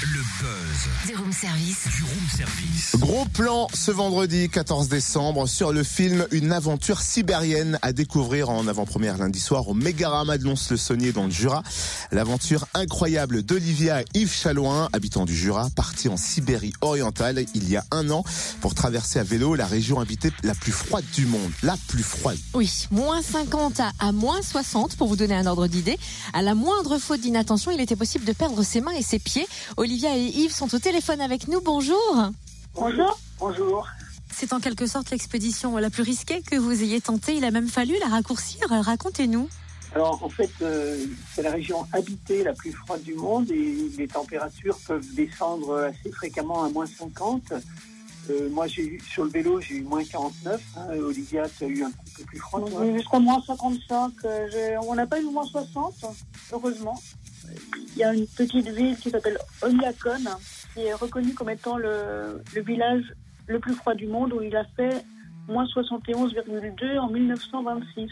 Le buzz Du room service. du room service. Gros plan ce vendredi 14 décembre sur le film Une aventure sibérienne à découvrir en avant-première lundi soir au Mégarama de Lons-le-Saunier dans le Jura. L'aventure incroyable d'Olivia et Yves Chalouin, habitants du Jura, partis en Sibérie orientale il y a un an pour traverser à vélo la région habitée la plus froide du monde. La plus froide. Oui, moins 50 à, à moins 60 pour vous donner un ordre d'idée. À la moindre faute d'inattention, il était possible de perdre ses mains et ses pieds. Olivia et Yves sont au téléphone avec nous. Bonjour. Bonjour. Bonjour. C'est en quelque sorte l'expédition la plus risquée que vous ayez tentée. Il a même fallu la raccourcir. Racontez-nous. Alors en fait, euh, c'est la région habitée la plus froide du monde et les températures peuvent descendre assez fréquemment à moins 50. Euh, moi, j'ai eu sur le vélo, j'ai eu moins 49. hein. Olivia, tu as eu un petit peu plus froid. toi? Oui, Jusqu'à moins 55. euh, j'ai- on n'a pas eu moins 60, heureusement. Il y a une petite ville qui s'appelle Olyakon, qui est reconnue comme étant le, le village le plus froid du monde, où il a fait moins 71,2 en 1926.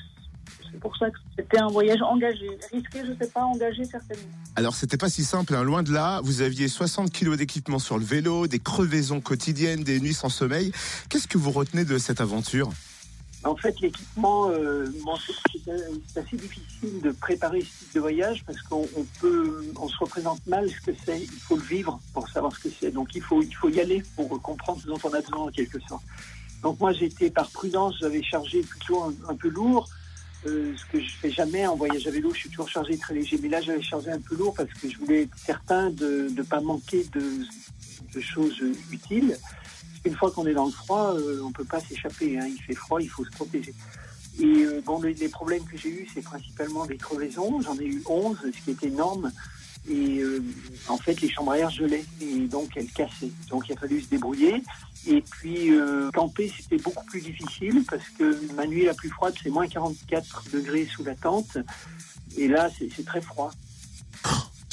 C'est pour ça que c'était un voyage engagé. Risqué, je ne sais pas, engagé certainement. Alors c'était pas si simple, hein. loin de là. Vous aviez 60 kilos d'équipement sur le vélo, des crevaisons quotidiennes, des nuits sans sommeil. Qu'est-ce que vous retenez de cette aventure? En fait, l'équipement, euh, c'est- assez difficile de préparer ce type de voyage parce qu'on on peut, on se représente mal ce que c'est. Il faut le vivre pour savoir ce que c'est. Donc il faut, il faut y aller pour comprendre ce dont on a besoin en quelque sorte. Donc moi, j'étais par prudence, j'avais chargé plutôt un, peu lourd. euh, ce que je fais jamais en voyage à vélo, je suis toujours chargé très léger. Mais là, j'avais chargé un peu lourd parce que je voulais être certain de ne pas manquer de choses utiles. Une fois qu'on est dans le froid, euh, on peut pas s'échapper. hein. Il fait froid, il faut se protéger. Et euh, bon, les, problèmes que j'ai eus, c'est principalement des crevaisons. J'en ai eu 11, ce qui est énorme. Et euh, en fait, les chambres à air gelaient et donc elles cassaient. Donc il a fallu se débrouiller. Et puis camper, c'était beaucoup plus difficile parce que ma nuit la plus froide, c'est moins 44 degrés sous la tente. Et là, c'est c'est très froid.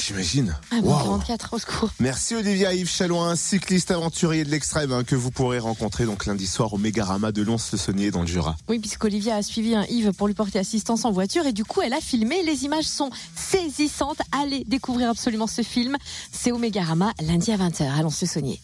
J'imagine. Ah, bon, Waouh. 44 au secours. Merci Olivia Yves Chalouin, cycliste aventurier de l'extrême hein, que vous pourrez rencontrer donc lundi soir au Mégarama de Lons-le-Saunier dans le Jura. Oui, puisqu'Olivia a suivi un Yves pour lui porter assistance en voiture et du coup, elle a filmé. Les images sont saisissantes. Allez découvrir absolument ce film. C'est au Mégarama lundi à 20h à Lons-le-Saunier.